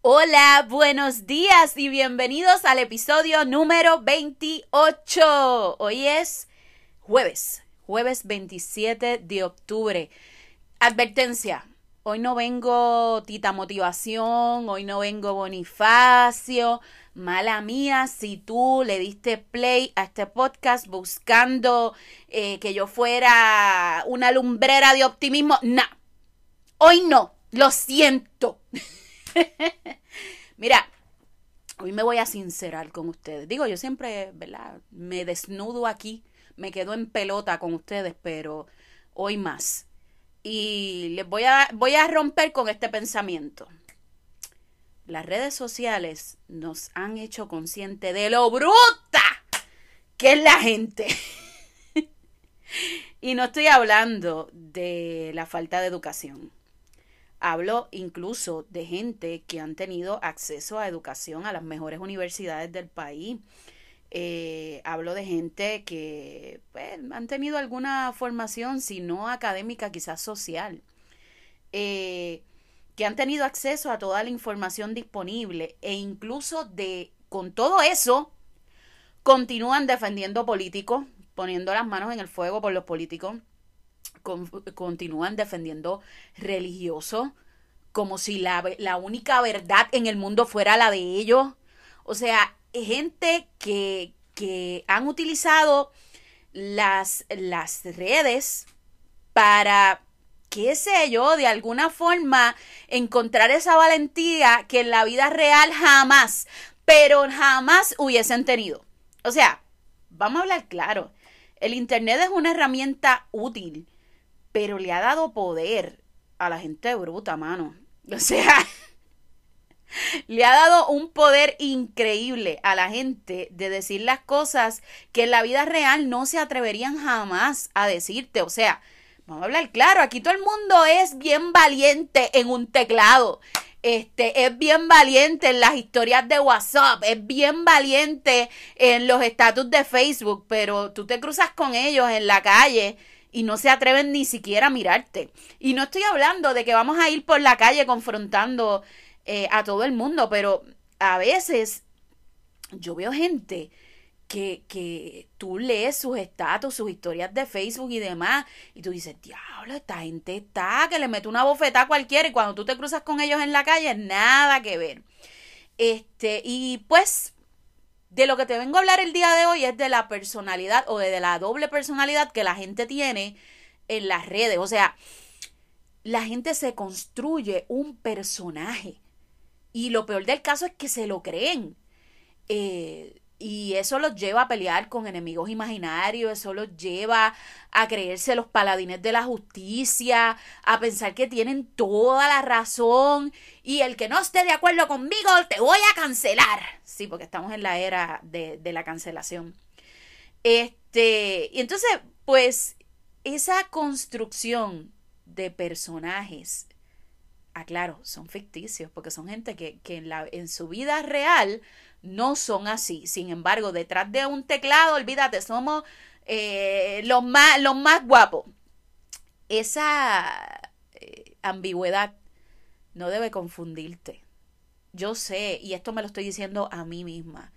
Hola, buenos días y bienvenidos al episodio número 28. Hoy es jueves, jueves 27 de octubre. Advertencia, hoy no vengo Tita Motivación, hoy no vengo Bonifacio. Mala mía si tú le diste play a este podcast buscando eh, que yo fuera una lumbrera de optimismo. No, hoy no, lo siento. Mira, hoy me voy a sincerar con ustedes. Digo, yo siempre, ¿verdad? Me desnudo aquí, me quedo en pelota con ustedes, pero hoy más. Y les voy a, voy a romper con este pensamiento. Las redes sociales nos han hecho consciente de lo bruta que es la gente. y no estoy hablando de la falta de educación. Hablo incluso de gente que han tenido acceso a educación a las mejores universidades del país. Eh, hablo de gente que pues, han tenido alguna formación, si no académica, quizás social. Eh, que han tenido acceso a toda la información disponible e incluso de con todo eso continúan defendiendo políticos, poniendo las manos en el fuego por los políticos, continúan defendiendo religiosos, como si la, la, única verdad en el mundo fuera la de ellos. O sea, gente que, que han utilizado las, las redes para, qué sé yo, de alguna forma encontrar esa valentía que en la vida real jamás, pero jamás hubiesen tenido. O sea, vamos a hablar claro, el Internet es una herramienta útil pero le ha dado poder a la gente bruta, mano. O sea, le ha dado un poder increíble a la gente de decir las cosas que en la vida real no se atreverían jamás a decirte. O sea, vamos a hablar claro, aquí todo el mundo es bien valiente en un teclado. Este, es bien valiente en las historias de WhatsApp, es bien valiente en los estatus de Facebook, pero tú te cruzas con ellos en la calle y no se atreven ni siquiera a mirarte. Y no estoy hablando de que vamos a ir por la calle confrontando eh, a todo el mundo, pero a veces yo veo gente que, que tú lees sus estatus, sus historias de Facebook y demás, y tú dices, diablo, esta gente está, que le mete una bofetada a cualquiera, y cuando tú te cruzas con ellos en la calle, nada que ver. Este, y pues de lo que te vengo a hablar el día de hoy es de la personalidad o de la doble personalidad que la gente tiene en las redes. O sea, la gente se construye un personaje. Y lo peor del caso es que se lo creen. Eh, y eso los lleva a pelear con enemigos imaginarios, eso los lleva a creerse los paladines de la justicia, a pensar que tienen toda la razón y el que no esté de acuerdo conmigo te voy a cancelar. Sí, porque estamos en la era de, de la cancelación. Este, y entonces, pues, esa construcción de personajes, aclaro, son ficticios, porque son gente que, que en, la, en su vida real no son así. Sin embargo, detrás de un teclado, olvídate, somos eh, los, más, los más guapos. Esa eh, ambigüedad no debe confundirte. Yo sé, y esto me lo estoy diciendo a mí misma,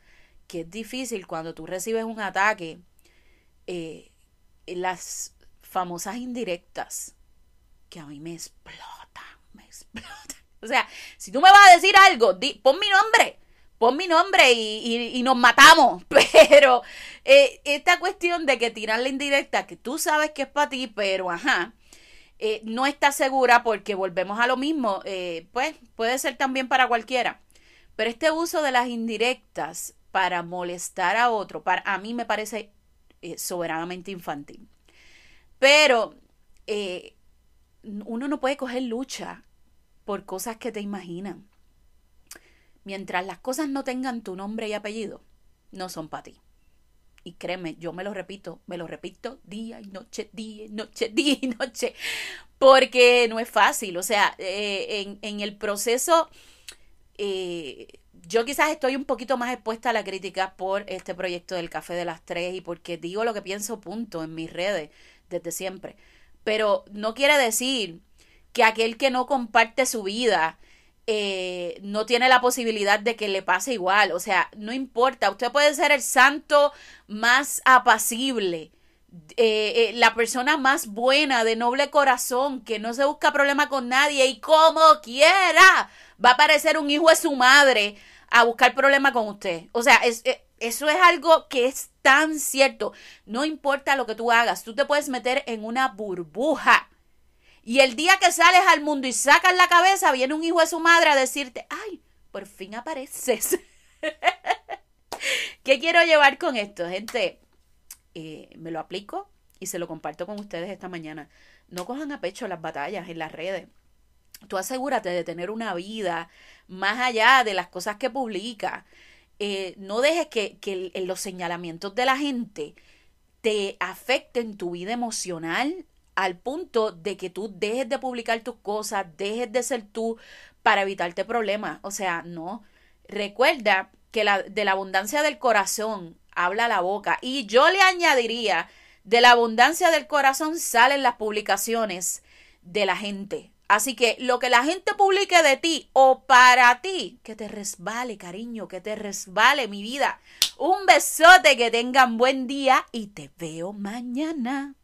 que es difícil cuando tú recibes un ataque, eh, las famosas indirectas, que a mí me explotan. O sea, si tú me vas a decir algo, pon mi nombre pon mi nombre y, nos matamos. Pero eh, esta cuestión de que tiran la indirecta, que tú sabes que es para ti, pero ajá, eh, no está segura porque volvemos a lo mismo, eh, pues puede ser también para cualquiera. Pero este uso de las indirectas para molestar a otro, para, a mí me parece soberanamente infantil. Pero uno no puede coger lucha por cosas que te imaginan mientras las cosas no tengan tu nombre y apellido, no son para ti. Y créeme, yo me lo repito, me lo repito día y noche, día y noche, día y noche, porque no es fácil. O sea, eh, en, el proceso eh, yo quizás estoy un poquito más expuesta a la crítica por este proyecto del Café de las Tres y porque digo lo que pienso, punto, en mis redes desde siempre. Pero no quiere decir que aquel que no comparte su vida eh, no tiene la posibilidad de que le pase igual. O sea, no importa, usted puede ser el santo más apacible, eh, eh, la persona más buena, de noble corazón, que no se busca problema con nadie y como quiera va a aparecer un hijo de su madre a buscar problema con usted. O sea, es, eso es algo que es tan cierto. No importa lo que tú hagas, tú te puedes meter en una burbuja y el día que sales al mundo y sacas la cabeza, viene un hijo de su madre a decirte, ay, por fin apareces. ¿Qué quiero llevar con esto, gente? Eh, me lo aplico y se lo comparto con ustedes esta mañana. No cojan a pecho las batallas en las redes. Tú asegúrate de tener una vida más allá de las cosas que publica. Eh, no dejes que, que los señalamientos de la gente te afecten tu vida emocional, al punto de que tú dejes de publicar tus cosas, dejes de ser tú para evitarte problemas. O sea, no. Recuerda que la, de la abundancia del corazón habla la boca. Y yo le añadiría, de la abundancia del corazón salen las publicaciones de la gente. Así que lo que la gente publique de ti o para ti, que te resbale, cariño, que te resbale mi vida. Un besote, que tengan buen día y te veo mañana.